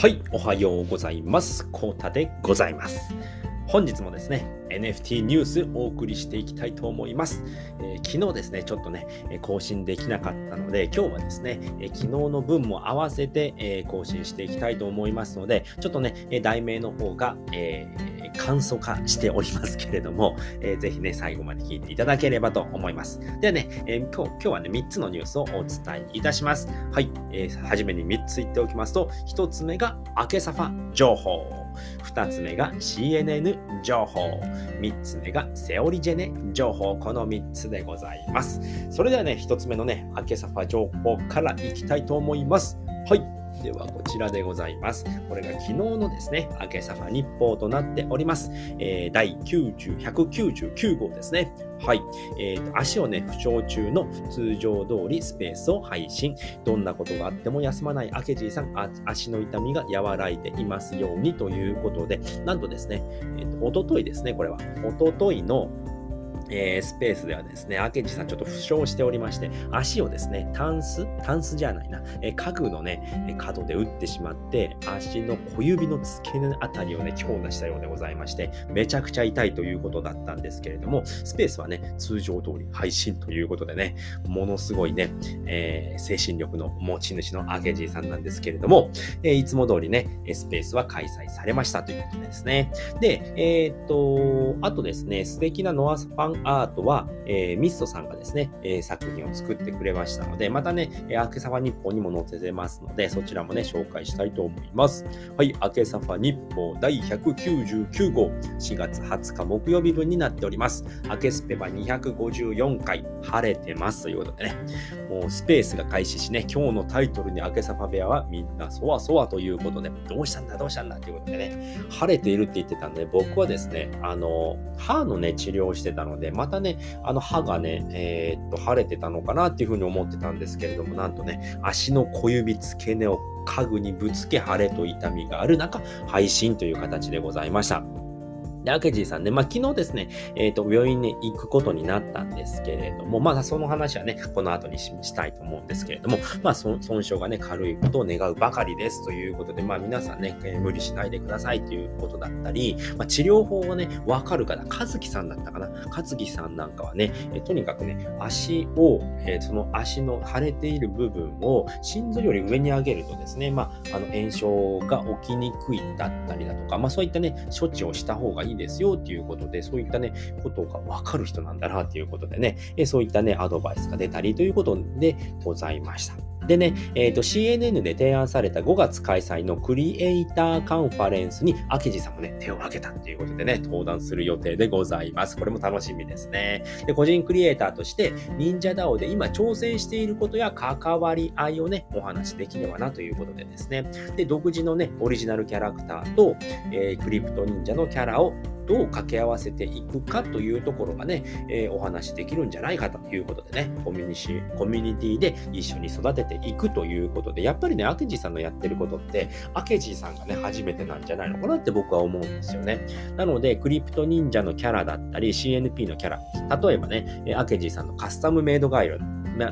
はい、おはようございます。コータでございます。本日もですね、NFT ニュースお送りしていきたいと思います。えー、昨日ですね、ちょっとね、更新できなかったので、今日はですね、えー、昨日の分も合わせて、えー、更新していきたいと思いますので、ちょっとね、題名の方が、え簡素化しておりますけれども、えー、ぜひね、最後まで聞いていただければと思います。ではね、えー、今日今日はね、3つのニュースをお伝えいたします。はい、えー、初めに3つ言っておきますと、1つ目がアケサファ情報。2つ目が CNN 情報。3つ目がセオリジェネ情報。この3つでございます。それではね、1つ目のね、明けサファ情報からいきたいと思います。はい。ではこちらでございます。これが昨日のですね、明けサファ日報となっております。えー、第90、199号ですね。はい。えーと、足をね、負傷中の通常通りスペースを配信。どんなことがあっても休まない明治さんあ、足の痛みが和らいでいますようにということで、なんとですね、えーと、おとといですね、これは。おとといのえー、スペースではですね、明治さんちょっと負傷しておりまして、足をですね、タンスタンスじゃないな、えー、家具のね、角で打ってしまって、足の小指の付け根あたりをね、強打したようでございまして、めちゃくちゃ痛いということだったんですけれども、スペースはね、通常通り配信ということでね、ものすごいね、えー、精神力の持ち主の明治さんなんですけれども、え、いつも通りね、スペースは開催されましたということですね。で、え、っと、あとですね、素敵なノアファンアートは、えー、ミストさんがですね、えー、作品を作ってくれましたので、またね、明けサフ日報にも載せてますので、そちらもね、紹介したいと思います。はい、明けサフ日報第199号、4月20日木曜日分になっております。明けスペは254回、晴れてますということでね、もうスペースが開始しね、今日のタイトルに明けサフ部屋はみんなそわそわということで、どうしたんだ、どうしたんだということでね、晴れているって言ってたんで、僕はですね、あの、歯のね、治療をしてたので、またね、あの歯がね、えー、っと、腫れてたのかなっていうふうに思ってたんですけれども、なんとね、足の小指付け根を家具にぶつけ腫れと痛みがある中、配信という形でございました。で、アケジーさんね、まあ、昨日ですね、えっ、ー、と、病院に行くことになったんですけれども、まあ、その話はね、この後にしたいと思うんですけれども、まあ、損傷がね、軽いことを願うばかりですということで、まあ、皆さんね、えー、無理しないでくださいということだったり、まあ、治療法をね、わかる方、和樹さんだったかな？和樹さんなんかはね、えー、とにかくね、足を、えー、その足の腫れている部分を心臓より上に上げるとですね、まあ、あの、炎症が起きにくいだったりだとか、まあ、そういったね、処置をした方がいいいいですよっていうことで、そういったね、ことがわかる人なんだなっていうことでね、そういったね、アドバイスが出たりということでございました。でね、えーと、CNN で提案された5月開催のクリエイターカンファレンスに、明治さんもね、手を挙げたということでね、登壇する予定でございます。これも楽しみですね。で、個人クリエイターとして、忍者 DAO で今挑戦していることや関わり合いをね、お話しできればなということでですね。で、独自のね、オリジナルキャラクターと、えー、クリプト忍者のキャラをどう掛け合わせていくかというところがね、えー、お話しできるんじゃないかということでね、コミュニコミュニティで一緒に育てていくということで、やっぱりね、アケジさんのやってることって、アケジさんがね、初めてなんじゃないのかなって僕は思うんですよね。なので、クリプト忍者のキャラだったり、CNP のキャラ、例えばね、アケジさんのカスタムメイドガイド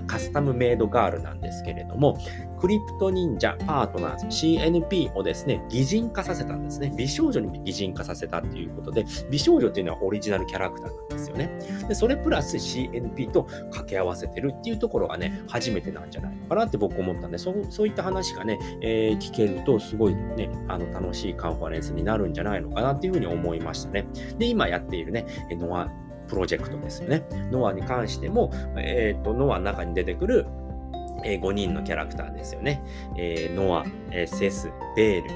カスタムメイドガールなんですけれども、クリプト忍者パートナーズ CNP をですね、擬人化させたんですね。美少女に擬人化させたっていうことで、美少女っていうのはオリジナルキャラクターなんですよね。で、それプラス CNP と掛け合わせてるっていうところがね、初めてなんじゃないのかなって僕思ったんで、そそういった話がね、えー、聞けるとすごいね、あの楽しいカンファレンスになるんじゃないのかなっていうふうに思いましたね。で、今やっているね、ノアプロジェクトですよね。ノアに関しても、えっ、ー、と、ノアの中に出てくるえー、5人のキャラクターですよね。えー、ノア、えー、セス、ベール、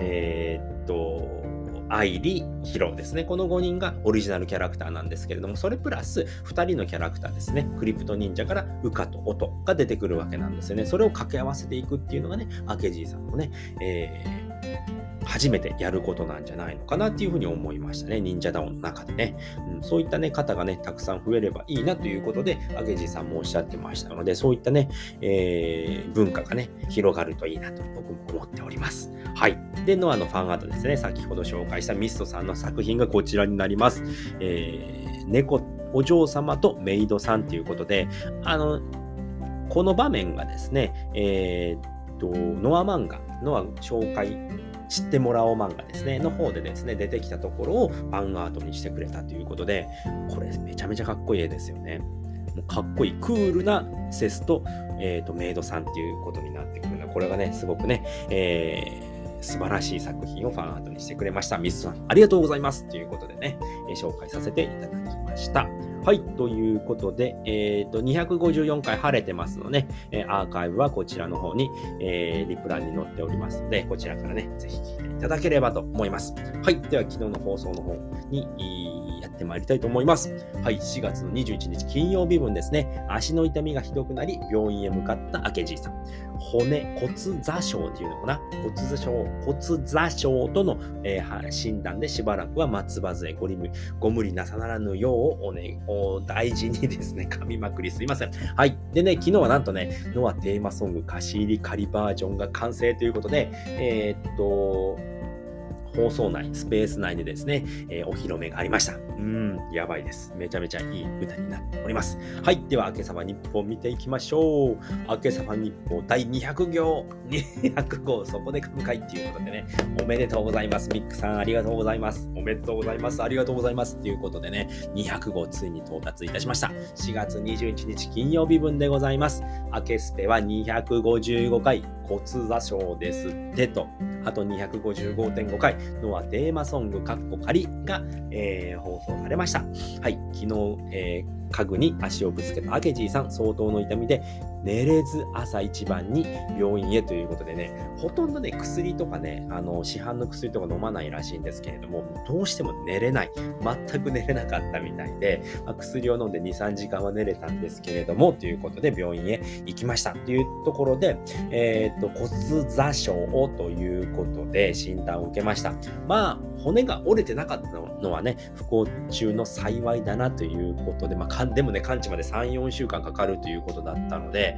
えー、っと、アイリ、ヒロですね。この5人がオリジナルキャラクターなんですけれども、それプラス2人のキャラクターですね。クリプト忍者からウカとオトが出てくるわけなんですよね。それを掛け合わせていくっていうのがね、アケジーさんのね、えー初めてやることなんじゃないのかなっていうふうに思いましたね。忍者ダウンの中でね。うん、そういったね、方がね、たくさん増えればいいなということで、あげじさんもおっしゃってましたので、そういったね、えー、文化がね、広がるといいなと僕も思っております。はい。で、ノアのファンアートですね。先ほど紹介したミストさんの作品がこちらになります。えー、猫、お嬢様とメイドさんということで、あの、この場面がですね、えーと、ノア漫画、ノア紹介知ってもらおう漫画ですね、の方でですね、出てきたところをファンアートにしてくれたということで、これめちゃめちゃかっこいい絵ですよね。もうかっこいい、クールなセスと、えっ、ー、と、メイドさんっていうことになってくるのこれがね、すごくね、えー、素晴らしい作品をファンアートにしてくれました。ミスさん、ありがとうございますということでね、え、紹介させていただきました。はい。ということで、えっ、ー、と、254回晴れてますので、え、アーカイブはこちらの方に、えー、リプランに載っておりますので、こちらからね、ぜひ聞いていただければと思います。はい。では、昨日の放送の方に、やってまいりたいと思います。はい。4月の21日金曜日分ですね、足の痛みがひどくなり、病院へ向かった明治さん。骨、骨座症っていうのかな？骨座症、骨座症との、えー、診断でしばらくは松葉杖ごご無理なさならぬようお願い,、ね、お大事にですね、噛みまくりすいません。はい。でね、昨日はなんとね、ノアテーマソング貸し入り仮バージョンが完成ということで、えー、っと、放送内、スペース内でですね、えー、お披露目がありました。うん、やばいです。めちゃめちゃいい歌になっております。はい。では、明けさま日報見ていきましょう。明けさま日報第200行、200号、そこで噛むかいっていうことでね、おめでとうございます。ミックさん、ありがとうございます。おめでとうございます。ありがとうございます。ということでね、200号ついに到達いたしました。4月21日金曜日分でございます。明けスペは255回、骨座賞ですってと。あと255.5回、ノアテーマソング、カッコ仮が、えー、放送されました。はい、昨日、えー家具に足をぶつけたアケジーさん、相当の痛みで寝れず朝一番に病院へということでね、ほとんどね、薬とかね、あの、市販の薬とか飲まないらしいんですけれども、どうしても寝れない。全く寝れなかったみたいで、まあ、薬を飲んで2、3時間は寝れたんですけれども、ということで病院へ行きました。というところで、えっ、と、骨座症ということで診断を受けました。まあ、骨が折れてなかったのはね、不幸中の幸いだなということで、まあ、でもね、完治まで3、4週間かかるということだったので、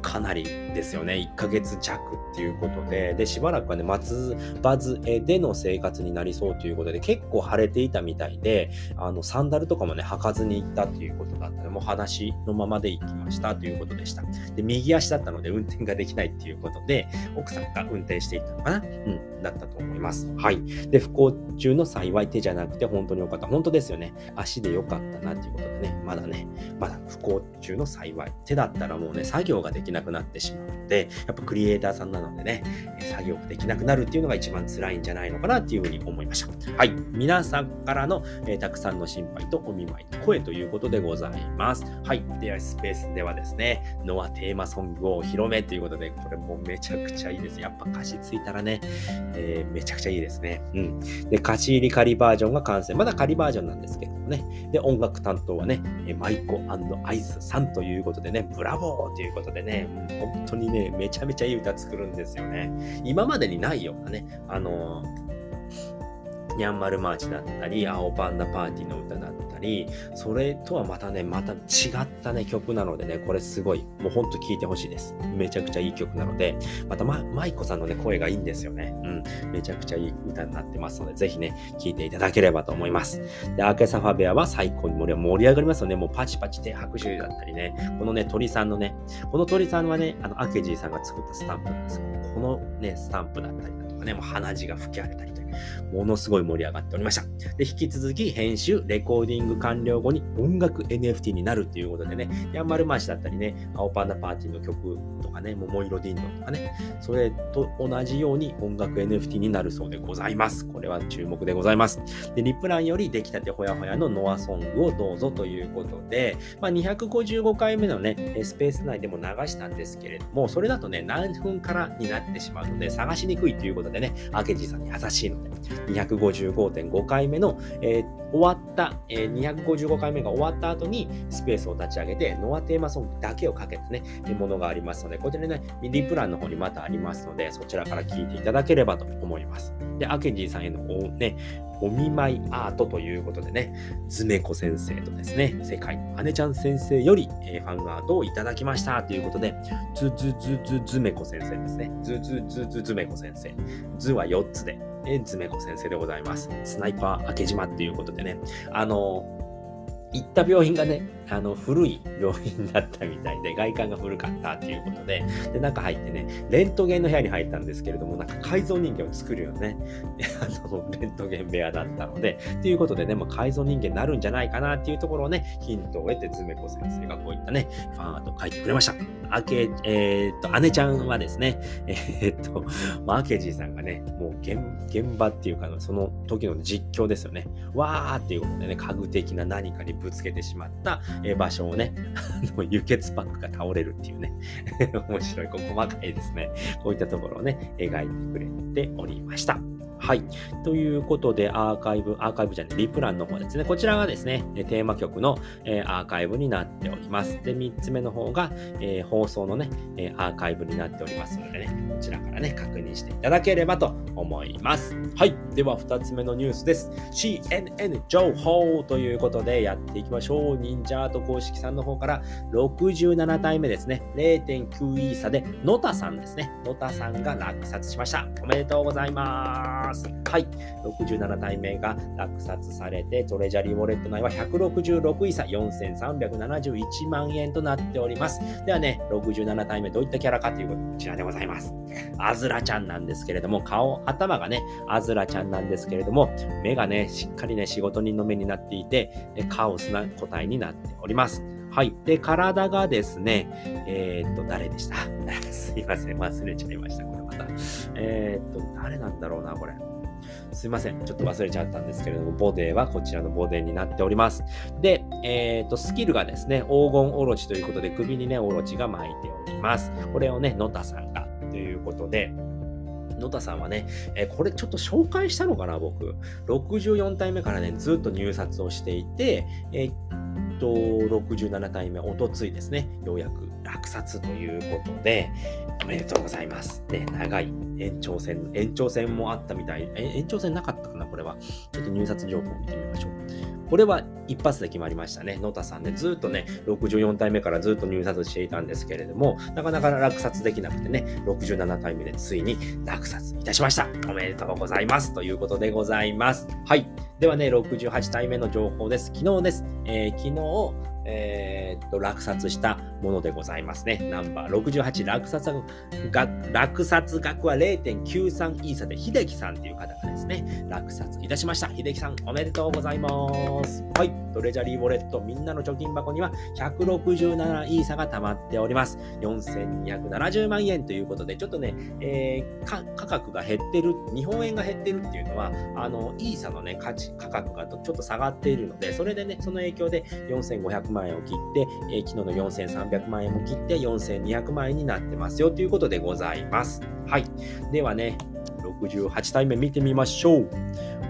かなりですよね。1ヶ月弱っていうことで、で、しばらくはね、松葉杖での生活になりそうということで、結構晴れていたみたいで、あの、サンダルとかもね、履かずに行ったっていうことだったので、もう裸足のままで行きましたということでした。で、右足だったので運転ができないっていうことで、奥さんが運転していったのかな？うん、だったと思います。はい。で、不幸中の幸い手じゃなくて、本当に良かった。本当ですよね。足で良かったなっていうことでね、まだね、まだ不幸中の幸い。手だったらもうね、作業ができきなくなってしまうので、やっぱクリエイターさんなのでね、作業ができなくなるっていうのが一番辛いんじゃないのかなっていうふうに思いました。はい。皆さんからの、えー、たくさんの心配とお見舞いの声ということでございます。はい。では、スペースではですね、ノアテーマソングをお披露目ということで、これもめちゃくちゃいいです。やっぱ歌詞ついたらね、えー、めちゃくちゃいいですね。うん。で、歌詞入り仮バージョンが完成。まだ仮バージョンなんですけどもね。で、音楽担当はね、マイコアイスさんということでね、ブラボーということでね、うん、本当にね、めちゃめちゃいい歌作るんですよね。今までにないようなね、あのニャンマルマーチだったり、青パンダパーティーの歌だったり、それとはまたね、また違ったね、曲なのでね、これすごい、もうほんと聴いてほしいです。めちゃくちゃいい曲なので、またま、舞子さんのね、声がいいんですよね。うん。めちゃくちゃいい歌になってますので、ぜひね、聴いていただければと思います。で、アーケサファベアは最高に盛り上がりますよね。もうパチパチ手拍手だったりね、このね、鳥さんのね、この鳥さんはね、あの、アケジーさんが作ったスタンプなんですこのね、スタンプだったりだとかね、もう鼻血が吹き荒れたりとものすごい盛り上がっておりました。で、引き続き編集、レコーディング完了後に音楽 NFT になるっていうことでね、ヤンマルマシだったりね、青パンダパーティーの曲とかね、桃色ディンドンとかね、それと同じように音楽 NFT になるそうでございます。これは注目でございます。で、リプランより出来たてほやほやのノアソングをどうぞということで、まあ、255回目のね、スペース内でも流したんですけれども、それだとね、何分からになってしまうので、探しにくいということでね、アケジさんに優しいの、255.5回目の、えー、終わった、えー、255回目が終わった後にスペースを立ち上げて、ノアテーマソングだけをかけたね、ものがありますので、こちらね、ミディプランの方にまたありますので、そちらから聞いていただければと思います。で、アケンジーさんへのね、お見舞いアートということでね、ズメコ先生とですね、世界の姉ちゃん先生より、えー、ファンアートをいただきましたということで、ズズズズズメコ先生ですね。ズズズズズメコ先生。ズは4つで、えー、ズメコ先生でございます。スナイパー明島っていうことでね、あの行った病院がね、あの、古い病院だったみたいで、外観が古かったっていうことで、で、中入ってね、レントゲンの部屋に入ったんですけれども、なんか改造人間を作るよね、あの、レントゲン部屋だったので、ということでね、もう改造人間になるんじゃないかなっていうところをね、ヒントを得て、ズメコ先生がこういったね、ファンアート書いてくれました。あけ、えー、っと、姉ちゃんはですね、えー、っと、マーケジーさんがね、もう現場っていうか、その時の実況ですよね。わーっていうことでね、家具的な何かにぶつけてしまった、え場所をね、あの輸血パックが倒れるっていうね、面白い、細かいですね。こういったところをね、描いてくれておりました。はい。ということで、アーカイブ、アーカイブじゃない、リプランの方ですね。こちらがですね、テーマ曲の、えアーカイブになっております。で、3つ目の方が、えー、放送のね、えアーカイブになっておりますのでね、こちらからね、確認していただければと思います。はい。では、2つ目のニュースです。CNN 情報ということでやっていきましょう。忍者アート公式さんの方から67体目ですね。0.9イーサで、ノタさんですね。ノタさんが落札しました。おめでとうございます。ます。はい。67体目が落札されて、トレジャリーウォレット内は166イーサ4371万円となっております。ではね、67体目どういったキャラかというこちらでございます。アズラちゃんなんですけれども、顔、頭がね、アズラちゃんなんですけれども、目がね、しっかりね、仕事人の目になっていて、カオスな個体になっております。はい。で、体がですね、えー、っと、誰でした？すいません。忘れちゃいました。これまた。えー、っと、誰なんだろうな、これ。すいません。ちょっと忘れちゃったんですけれども、ボデーはこちらのボデーになっております。で、えー、っと、スキルがですね、黄金おろちということで、首にね、おろちが巻いております。これをね、野田さんがということで、野田さんはね、え、これちょっと紹介したのかな、僕。64体目からね、ずっと入札をしていて、えーと、67回目、おとついですね、ようやく落札ということで、おめでとうございます。で、長い延長戦、延長戦もあったみたい。延長戦なかったかな、これは。ちょっと入札情報を見てみましょう。これは一発で決まりましたね。野田さんで、ね、ずっとね、64体目からずっと入札していたんですけれども、なかなか落札できなくてね、67体目でついに落札いたしました。おめでとうございます。ということでございます。はい。ではね、68体目の情報です。昨日です。えー、昨日、えー、っと、落札したものでございますね。ナンバー68、落札額、落札額は0.93イーサで、秀樹さんっていう方がですね、落札いたしました。秀樹さん、おめでとうございます。はい。トレジャリーウォレット、みんなの貯金箱には167イーサが溜まっております。4270万円ということで、ちょっとね、えー、価格が減ってる、日本円が減ってるっていうのは、あの、イーサのね、価値、価格がちょっと下がっているので、それでね、その影響で4500万円を切って、えー、昨日の4300万円も切って4200万円になってますよということでございます。はい。ではね、68体目見てみましょう。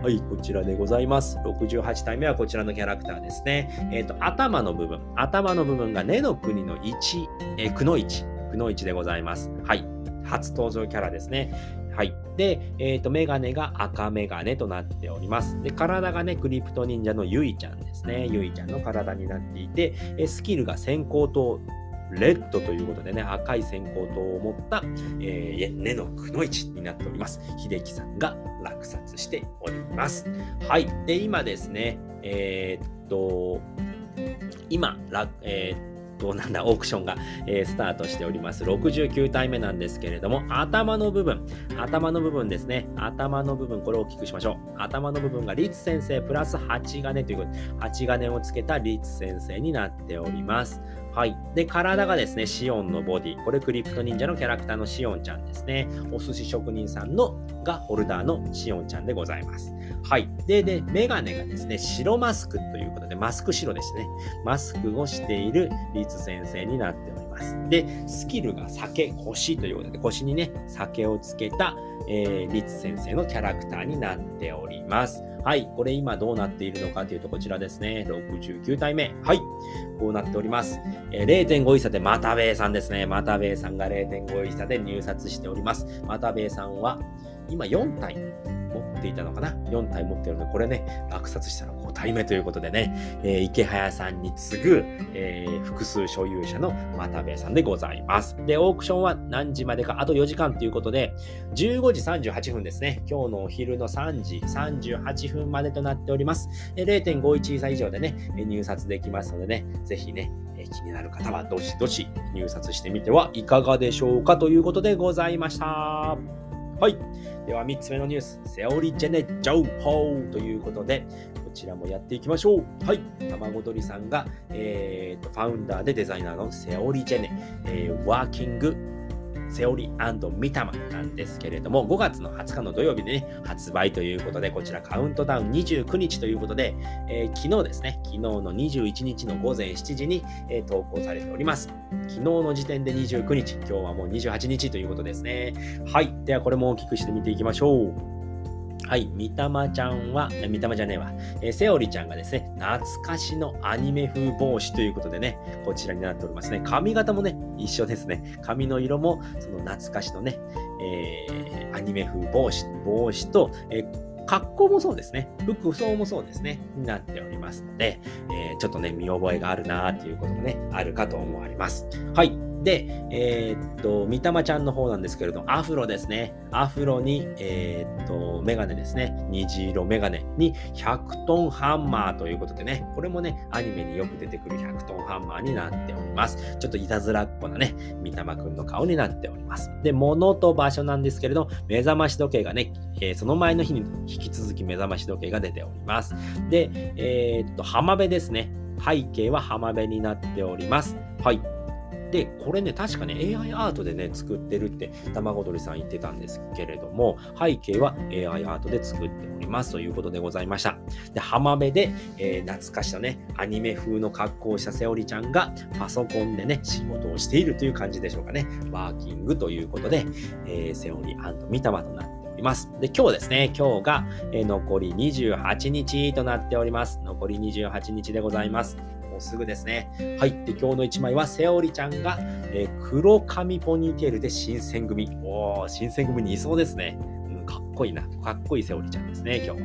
はい、こちらでございます。68体目はこちらのキャラクターですね。えっ、ー、と、頭の部分。頭の部分が根の国の1、えー、くの1。くの1でございます。はい。初登場キャラですね。はい。で、えっ、ー、と、メガネが赤メガネとなっております。で、体がね、クリプト忍者のゆいちゃんですね。ゆいちゃんの体になっていて、えスキルが先行とレッドということでね、赤い先行灯を持った、えー、根のくの市になっております。秀樹さんが落札しております。はい。で、今ですね、えー、っと、今、えー、と、なんだ、オークションが、えー、スタートしております。69体目なんですけれども、頭の部分、頭の部分ですね。頭の部分、これを大きくしましょう。頭の部分がリツ先生プラス8金ということで、8金をつけたリツ先生になっております。はい。で、体がですね、シオンのボディ。これクリプト忍者のキャラクターのシオンちゃんですね。お寿司職人さんのがホルダーのシオンちゃんでございます。はい。で、で、メガネがですね、白マスクということで、マスク白ですね。マスクをしているリ先生になっております。で、スキルが酒、腰ということで、腰にね、酒をつけた、えー、リツ先生のキャラクターになっております。はい。これ今どうなっているのかというと、こちらですね。69体目。はい。こうなっております。えー、0.5イサでマタベイさんですね。マタベイさんが0.5イサで入札しております。マタベイさんは今4体持っっていたのかな ?4 体持ってるので、これね、落札したら5体目ということでね、えー、池早さんに次ぐ、えー、複数所有者の又部さんでございます。で、オークションは何時までか、あと4時間ということで、15時38分ですね。今日のお昼の3時38分までとなっております。0.51差以上でね、入札できますのでね、ぜひね、気になる方はどしどし入札してみてはいかがでしょうか？ということでございました。はい。では3つ目のニュース、セオリジェネ情報ということで、こちらもやっていきましょう。はい。卵鳥さんが、えーと、ファウンダーでデザイナーのセオリジェネ、えー、ワーキングセオリーミタマなんですけれども、5月の20日の土曜日でね、発売ということで、こちらカウントダウン29日ということで、えー、昨日ですね、昨日の21日の午前7時に、えー、投稿されております。昨日の時点で29日、今日はもう28日ということですね。はい。では、これも大きくして見ていきましょう。はい、みたまちゃんは、みたまじゃねえわ、えー、セオリちゃんがですね、懐かしのアニメ風帽子ということでね、こちらになっておりますね。髪型もね、一緒ですね。髪の色も、その懐かしのね、えー、アニメ風帽子、帽子と、えー、格好もそうですね。服装もそうですね。になっておりますので、えー、ちょっとね、見覚えがあるなーっていうこともね、あるかと思われます。はい。で、えー、っと、みたまちゃんの方なんですけれども、アフロですね。アフロに、えー、っと、メガネですね。虹色メガネに100トンハンマーということでね、これもね、アニメによく出てくる100トンハンマーになっております。ちょっといたずらっ子なね、みたまくんの顔になっております。で、物と場所なんですけれど、目覚まし時計がね、えー、その前の日に引き続き目覚まし時計が出ております。で、え、っと、浜辺ですね。背景は浜辺になっております。はい。で、これね、確かね、AI アートでね、作ってるって、卵鳥さん言ってたんですけれども、背景は AI アートで作っておりますということでございました。で、浜辺で、えー、懐かしのね、アニメ風の格好をしたセオリちゃんが、パソコンでね、仕事をしているという感じでしょうかね。ワーキングということで、えー、セオリミタマとなっております。で、今日ですね、今日が、え、残り28日となっております。残り28日でございます。すぐですね。はい。で、今日の1枚は、セオリちゃんが、えー、黒髪ポニーテールで新選組。おお、新選組にいそうですね。うん、かっこいいな。かっこいいセオリちゃんですね、今日。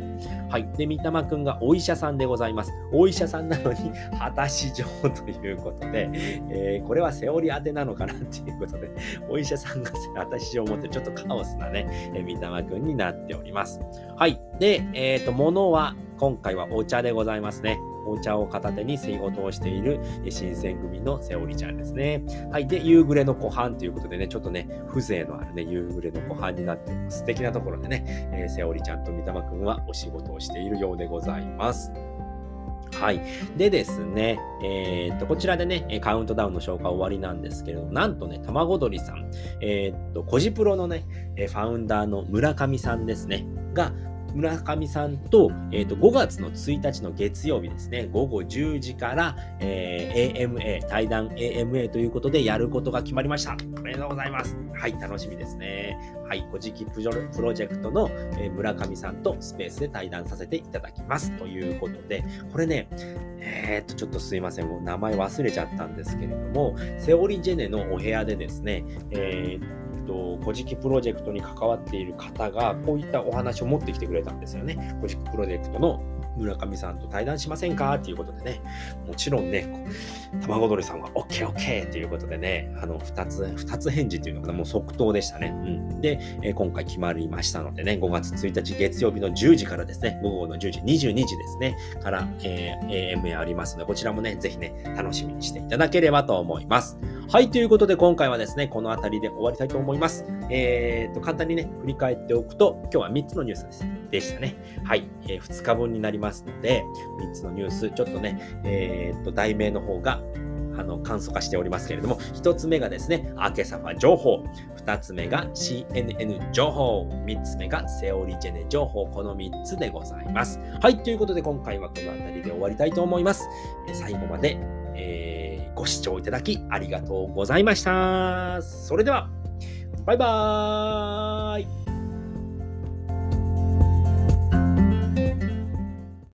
はい。で、三玉くんがお医者さんでございます。お医者さんなのに、果たし状ということで、えー、これはセオリ当てなのかなっていうことで、お医者さんが果たし状を持ってちょっとカオスなね、えー、三玉くんになっております。はい。で、えっ、ー、と、ものは、今回はお茶でございますね。お茶を片手に仕事をしている新選組のセオリちゃんですね。はい。で、夕暮れの湖畔ということでね、ちょっとね、風情のあるね、夕暮れの湖畔になって。素敵なところでね、えー、セオリちゃんと三玉くんはお仕事をしているようでございます。はい。でですね、えー、っと、こちらでね、カウントダウンの紹介終わりなんですけれども、なんとね、卵鳥さん、えー、っと、コジプロのね、ファウンダーの村上さんですね、が、村上さんと,、えーと、5月の1日の月曜日ですね、午後10時から、えー、AMA、対談 AMA ということでやることが決まりました。おめでとうございます。はい、楽しみですね。はい、古事記プロジェクトの、えー、村上さんとスペースで対談させていただきます。ということで、これね、えー、っと、ちょっとすいません、もう名前忘れちゃったんですけれども、セオリジェネのお部屋でですね、えーと、古事記プロジェクトに関わっている方が、こういったお話を持ってきてくれたんですよね。古事記プロジェクトの村上さんと対談しませんか？っていうことでね、もちろんね、卵鳥さんが OKOK ということでね、あの、二つ、二つ返事っていうのかな、もう即答でしたね。うん。で、えー、今回決まりましたのでね、5月1日月曜日の10時からですね、午後の10時、22時ですね、から、えー、AM ありますので、こちらもね、ぜひね、楽しみにしていただければと思います。はい、ということで今回はですね、この辺りで終わりたいと思います。えー、と、簡単にね、振り返っておくと、今日は3つのニュースです。でしたね。はい、えー、2日分になりますますので、3つのニュース、ちょっとね、えー、と、題名の方が、あの、簡素化しておりますけれども、1つ目がですね、アーケサファ情報。2つ目が CNN 情報。3つ目がセオリジェネ情報。この3つでございます。はい、ということで今回はこの辺りで終わりたいと思います。最後まで、えー、ご視聴いただきありがとうございました。それでは、バイバーイ